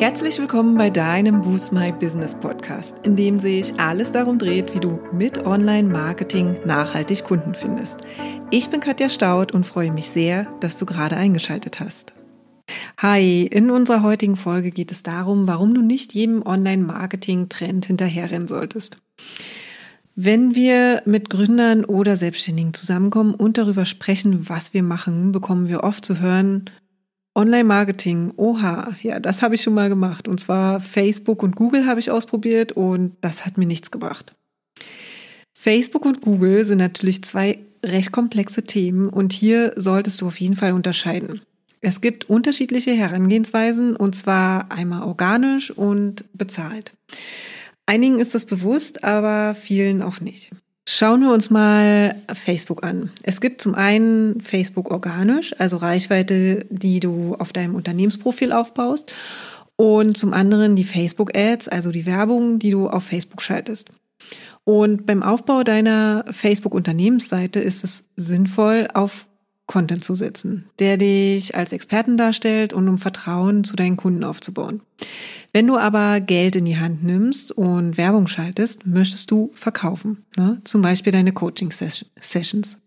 Herzlich willkommen bei deinem Boost My Business Podcast, in dem sich alles darum dreht, wie du mit Online-Marketing nachhaltig Kunden findest. Ich bin Katja Staud und freue mich sehr, dass du gerade eingeschaltet hast. Hi, in unserer heutigen Folge geht es darum, warum du nicht jedem Online-Marketing-Trend hinterherrennen solltest. Wenn wir mit Gründern oder Selbstständigen zusammenkommen und darüber sprechen, was wir machen, bekommen wir oft zu hören, Online-Marketing, oha, ja, das habe ich schon mal gemacht. Und zwar Facebook und Google habe ich ausprobiert und das hat mir nichts gebracht. Facebook und Google sind natürlich zwei recht komplexe Themen und hier solltest du auf jeden Fall unterscheiden. Es gibt unterschiedliche Herangehensweisen und zwar einmal organisch und bezahlt. Einigen ist das bewusst, aber vielen auch nicht. Schauen wir uns mal Facebook an. Es gibt zum einen Facebook organisch, also Reichweite, die du auf deinem Unternehmensprofil aufbaust, und zum anderen die Facebook Ads, also die Werbung, die du auf Facebook schaltest. Und beim Aufbau deiner Facebook Unternehmensseite ist es sinnvoll, auf Content zu setzen, der dich als Experten darstellt und um Vertrauen zu deinen Kunden aufzubauen. Wenn du aber Geld in die Hand nimmst und Werbung schaltest, möchtest du verkaufen. Ne? Zum Beispiel deine Coaching-Sessions.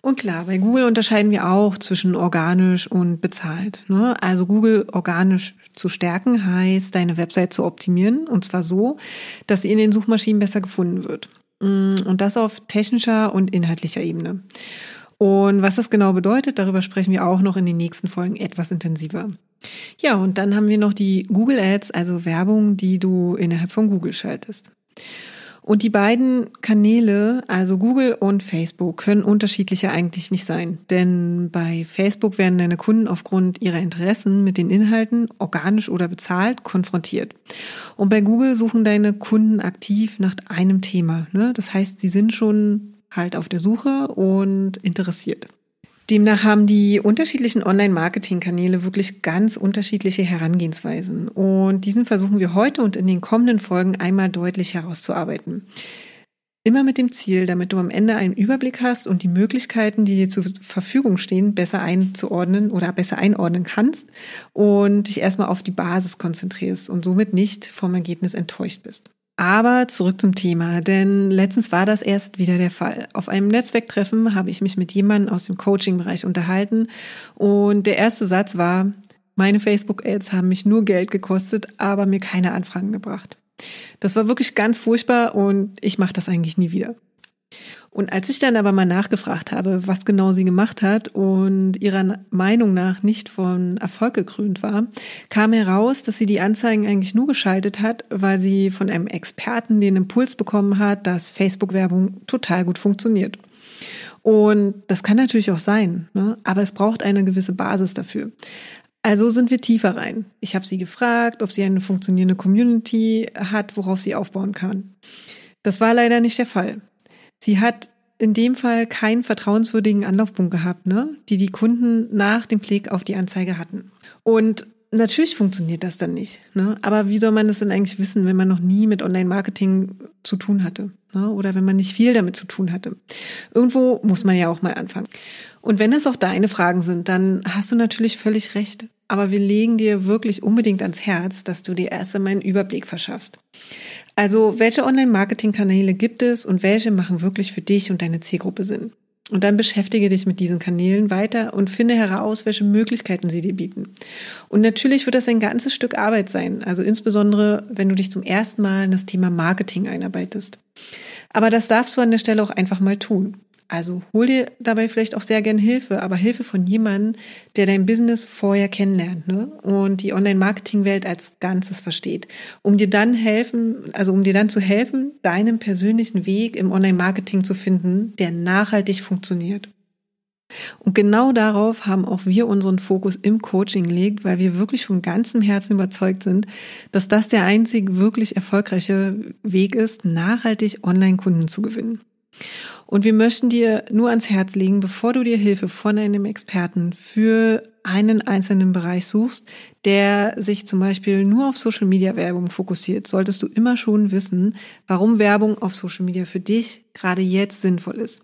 Und klar, bei Google unterscheiden wir auch zwischen organisch und bezahlt. Ne? Also Google organisch zu stärken heißt, deine Website zu optimieren und zwar so, dass sie in den Suchmaschinen besser gefunden wird. Mm, und das auf technischer und inhaltlicher Ebene. Und was das genau bedeutet, darüber sprechen wir auch noch in den nächsten Folgen etwas intensiver. Ja, und dann haben wir noch die Google Ads, also Werbung, die du innerhalb von Google schaltest. Und die beiden Kanäle, also Google und Facebook, können unterschiedlicher eigentlich nicht sein. Denn bei Facebook werden deine Kunden aufgrund ihrer Interessen mit den Inhalten, organisch oder bezahlt, konfrontiert. Und bei Google suchen deine Kunden aktiv nach einem Thema. Ne? Das heißt, sie sind schon halt auf der Suche und interessiert. Demnach haben die unterschiedlichen Online-Marketing-Kanäle wirklich ganz unterschiedliche Herangehensweisen. Und diesen versuchen wir heute und in den kommenden Folgen einmal deutlich herauszuarbeiten. Immer mit dem Ziel, damit du am Ende einen Überblick hast und die Möglichkeiten, die dir zur Verfügung stehen, besser einzuordnen oder besser einordnen kannst und dich erstmal auf die Basis konzentrierst und somit nicht vom Ergebnis enttäuscht bist. Aber zurück zum Thema, denn letztens war das erst wieder der Fall. Auf einem Netzwerktreffen habe ich mich mit jemandem aus dem Coaching-Bereich unterhalten und der erste Satz war, meine Facebook-Ads haben mich nur Geld gekostet, aber mir keine Anfragen gebracht. Das war wirklich ganz furchtbar und ich mache das eigentlich nie wieder. Und als ich dann aber mal nachgefragt habe, was genau sie gemacht hat und ihrer Meinung nach nicht von Erfolg gekrönt war, kam heraus, dass sie die Anzeigen eigentlich nur geschaltet hat, weil sie von einem Experten den Impuls bekommen hat, dass Facebook-Werbung total gut funktioniert. Und das kann natürlich auch sein, ne? aber es braucht eine gewisse Basis dafür. Also sind wir tiefer rein. Ich habe sie gefragt, ob sie eine funktionierende Community hat, worauf sie aufbauen kann. Das war leider nicht der Fall. Sie hat in dem Fall keinen vertrauenswürdigen Anlaufpunkt gehabt, ne? die die Kunden nach dem Klick auf die Anzeige hatten. Und natürlich funktioniert das dann nicht. Ne? Aber wie soll man das denn eigentlich wissen, wenn man noch nie mit Online-Marketing zu tun hatte? Ne? Oder wenn man nicht viel damit zu tun hatte? Irgendwo muss man ja auch mal anfangen. Und wenn das auch deine Fragen sind, dann hast du natürlich völlig recht. Aber wir legen dir wirklich unbedingt ans Herz, dass du dir erst einmal einen Überblick verschaffst. Also, welche Online-Marketing-Kanäle gibt es und welche machen wirklich für dich und deine Zielgruppe Sinn? Und dann beschäftige dich mit diesen Kanälen weiter und finde heraus, welche Möglichkeiten sie dir bieten. Und natürlich wird das ein ganzes Stück Arbeit sein, also insbesondere, wenn du dich zum ersten Mal in das Thema Marketing einarbeitest. Aber das darfst du an der Stelle auch einfach mal tun. Also hol dir dabei vielleicht auch sehr gern Hilfe, aber Hilfe von jemandem, der dein Business vorher kennenlernt ne? und die Online-Marketing-Welt als Ganzes versteht, um dir dann helfen, also um dir dann zu helfen, deinen persönlichen Weg im Online-Marketing zu finden, der nachhaltig funktioniert. Und genau darauf haben auch wir unseren Fokus im Coaching gelegt, weil wir wirklich von ganzem Herzen überzeugt sind, dass das der einzig wirklich erfolgreiche Weg ist, nachhaltig Online-Kunden zu gewinnen. Und wir möchten dir nur ans Herz legen, bevor du dir Hilfe von einem Experten für einen einzelnen Bereich suchst, der sich zum Beispiel nur auf Social Media Werbung fokussiert, solltest du immer schon wissen, warum Werbung auf Social Media für dich gerade jetzt sinnvoll ist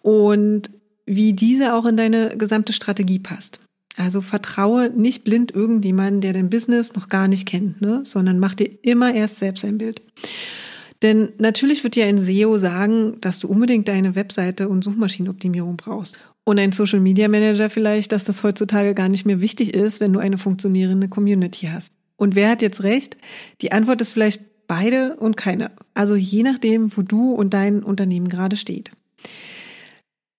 und wie diese auch in deine gesamte Strategie passt. Also vertraue nicht blind irgendjemanden, der dein Business noch gar nicht kennt, ne? sondern mach dir immer erst selbst ein Bild. Denn natürlich wird dir ein SEO sagen, dass du unbedingt deine Webseite und Suchmaschinenoptimierung brauchst. Und ein Social Media Manager vielleicht, dass das heutzutage gar nicht mehr wichtig ist, wenn du eine funktionierende Community hast. Und wer hat jetzt recht? Die Antwort ist vielleicht beide und keine. Also je nachdem, wo du und dein Unternehmen gerade steht.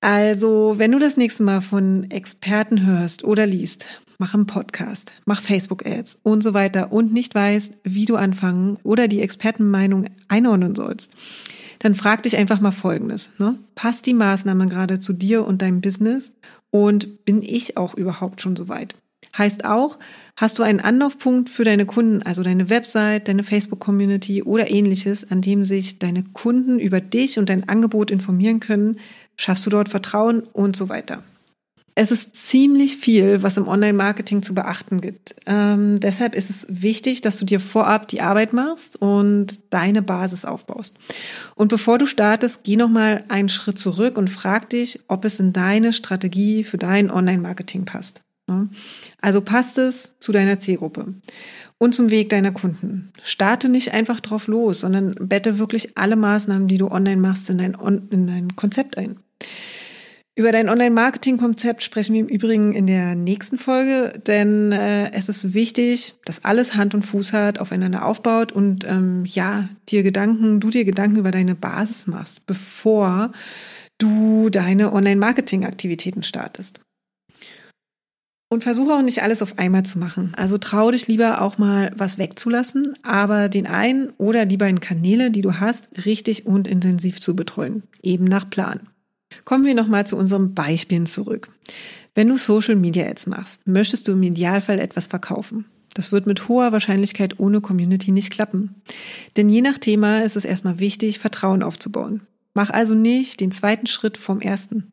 Also, wenn du das nächste Mal von Experten hörst oder liest, mach einen Podcast, mach Facebook-Ads und so weiter und nicht weißt, wie du anfangen oder die Expertenmeinung einordnen sollst, dann frag dich einfach mal Folgendes. Ne? Passt die Maßnahme gerade zu dir und deinem Business? Und bin ich auch überhaupt schon so weit? Heißt auch, hast du einen Anlaufpunkt für deine Kunden, also deine Website, deine Facebook-Community oder ähnliches, an dem sich deine Kunden über dich und dein Angebot informieren können, Schaffst du dort Vertrauen und so weiter. Es ist ziemlich viel, was im Online-Marketing zu beachten gibt. Ähm, deshalb ist es wichtig, dass du dir vorab die Arbeit machst und deine Basis aufbaust. Und bevor du startest, geh nochmal einen Schritt zurück und frag dich, ob es in deine Strategie für dein Online-Marketing passt. Also passt es zu deiner Zielgruppe und zum Weg deiner Kunden. Starte nicht einfach drauf los, sondern bette wirklich alle Maßnahmen, die du online machst, in dein, in dein Konzept ein. Über dein Online-Marketing-Konzept sprechen wir im Übrigen in der nächsten Folge, denn äh, es ist wichtig, dass alles Hand und Fuß hat, aufeinander aufbaut und ähm, ja, dir Gedanken, du dir Gedanken über deine Basis machst, bevor du deine Online-Marketing-Aktivitäten startest. Und versuche auch nicht alles auf einmal zu machen. Also trau dich lieber auch mal was wegzulassen, aber den einen oder die beiden Kanäle, die du hast, richtig und intensiv zu betreuen. Eben nach Plan. Kommen wir nochmal zu unseren Beispielen zurück. Wenn du Social Media Ads machst, möchtest du im Idealfall etwas verkaufen. Das wird mit hoher Wahrscheinlichkeit ohne Community nicht klappen. Denn je nach Thema ist es erstmal wichtig, Vertrauen aufzubauen. Mach also nicht den zweiten Schritt vom ersten.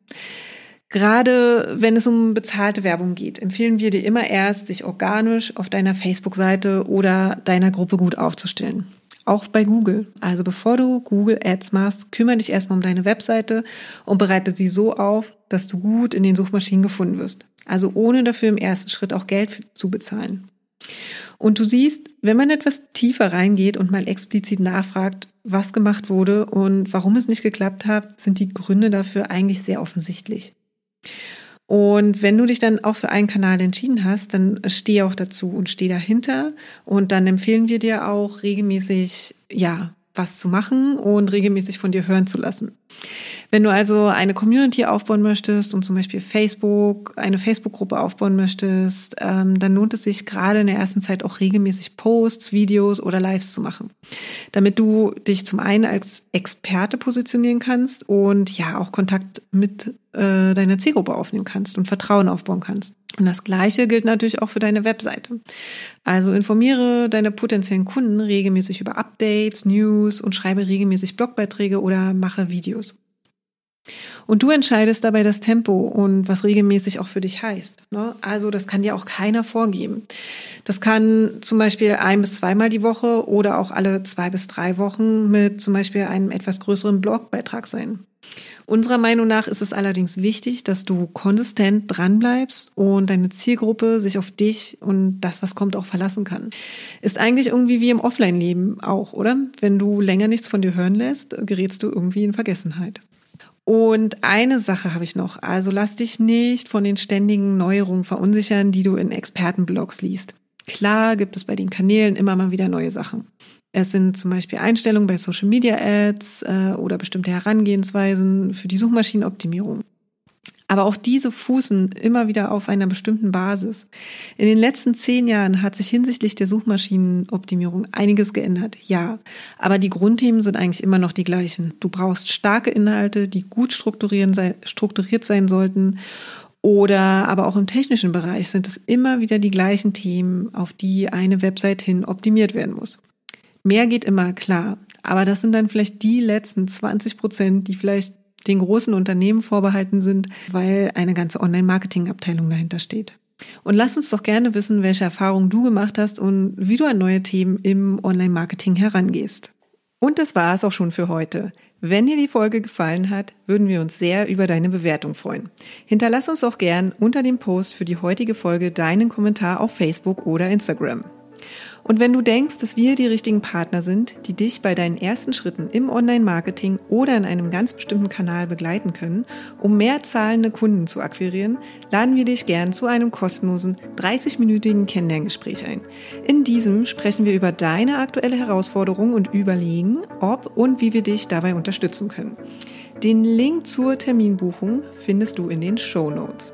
Gerade wenn es um bezahlte Werbung geht, empfehlen wir dir immer erst, sich organisch auf deiner Facebook-Seite oder deiner Gruppe gut aufzustellen auch bei Google. Also bevor du Google Ads machst, kümmere dich erstmal um deine Webseite und bereite sie so auf, dass du gut in den Suchmaschinen gefunden wirst. Also ohne dafür im ersten Schritt auch Geld zu bezahlen. Und du siehst, wenn man etwas tiefer reingeht und mal explizit nachfragt, was gemacht wurde und warum es nicht geklappt hat, sind die Gründe dafür eigentlich sehr offensichtlich. Und wenn du dich dann auch für einen Kanal entschieden hast, dann steh auch dazu und steh dahinter. Und dann empfehlen wir dir auch regelmäßig, ja, was zu machen und regelmäßig von dir hören zu lassen. Wenn du also eine Community aufbauen möchtest und zum Beispiel Facebook, eine Facebook-Gruppe aufbauen möchtest, ähm, dann lohnt es sich gerade in der ersten Zeit auch regelmäßig Posts, Videos oder Lives zu machen, damit du dich zum einen als Experte positionieren kannst und ja auch Kontakt mit äh, deiner Zielgruppe aufnehmen kannst und Vertrauen aufbauen kannst. Und das Gleiche gilt natürlich auch für deine Webseite. Also informiere deine potenziellen Kunden regelmäßig über Updates, News und schreibe regelmäßig Blogbeiträge oder mache Videos. Und du entscheidest dabei das Tempo und was regelmäßig auch für dich heißt. Ne? Also das kann dir auch keiner vorgeben. Das kann zum Beispiel ein bis zweimal die Woche oder auch alle zwei bis drei Wochen mit zum Beispiel einem etwas größeren Blogbeitrag sein. Unserer Meinung nach ist es allerdings wichtig, dass du konsistent dranbleibst und deine Zielgruppe sich auf dich und das, was kommt, auch verlassen kann. Ist eigentlich irgendwie wie im Offline-Leben auch, oder? Wenn du länger nichts von dir hören lässt, gerätst du irgendwie in Vergessenheit. Und eine Sache habe ich noch. Also lass dich nicht von den ständigen Neuerungen verunsichern, die du in Expertenblogs liest. Klar gibt es bei den Kanälen immer mal wieder neue Sachen. Es sind zum Beispiel Einstellungen bei Social Media Ads äh, oder bestimmte Herangehensweisen für die Suchmaschinenoptimierung. Aber auch diese fußen immer wieder auf einer bestimmten Basis. In den letzten zehn Jahren hat sich hinsichtlich der Suchmaschinenoptimierung einiges geändert, ja. Aber die Grundthemen sind eigentlich immer noch die gleichen. Du brauchst starke Inhalte, die gut strukturiert sein sollten. Oder aber auch im technischen Bereich sind es immer wieder die gleichen Themen, auf die eine Website hin optimiert werden muss. Mehr geht immer, klar. Aber das sind dann vielleicht die letzten 20 Prozent, die vielleicht den großen Unternehmen vorbehalten sind, weil eine ganze Online-Marketing-Abteilung dahinter steht. Und lass uns doch gerne wissen, welche Erfahrungen du gemacht hast und wie du an neue Themen im Online-Marketing herangehst. Und das war es auch schon für heute. Wenn dir die Folge gefallen hat, würden wir uns sehr über deine Bewertung freuen. Hinterlass uns auch gern unter dem Post für die heutige Folge deinen Kommentar auf Facebook oder Instagram. Und wenn du denkst, dass wir die richtigen Partner sind, die dich bei deinen ersten Schritten im Online-Marketing oder in einem ganz bestimmten Kanal begleiten können, um mehr zahlende Kunden zu akquirieren, laden wir dich gern zu einem kostenlosen 30-minütigen Kennenlerngespräch ein. In diesem sprechen wir über deine aktuelle Herausforderung und überlegen, ob und wie wir dich dabei unterstützen können. Den Link zur Terminbuchung findest du in den Show Notes.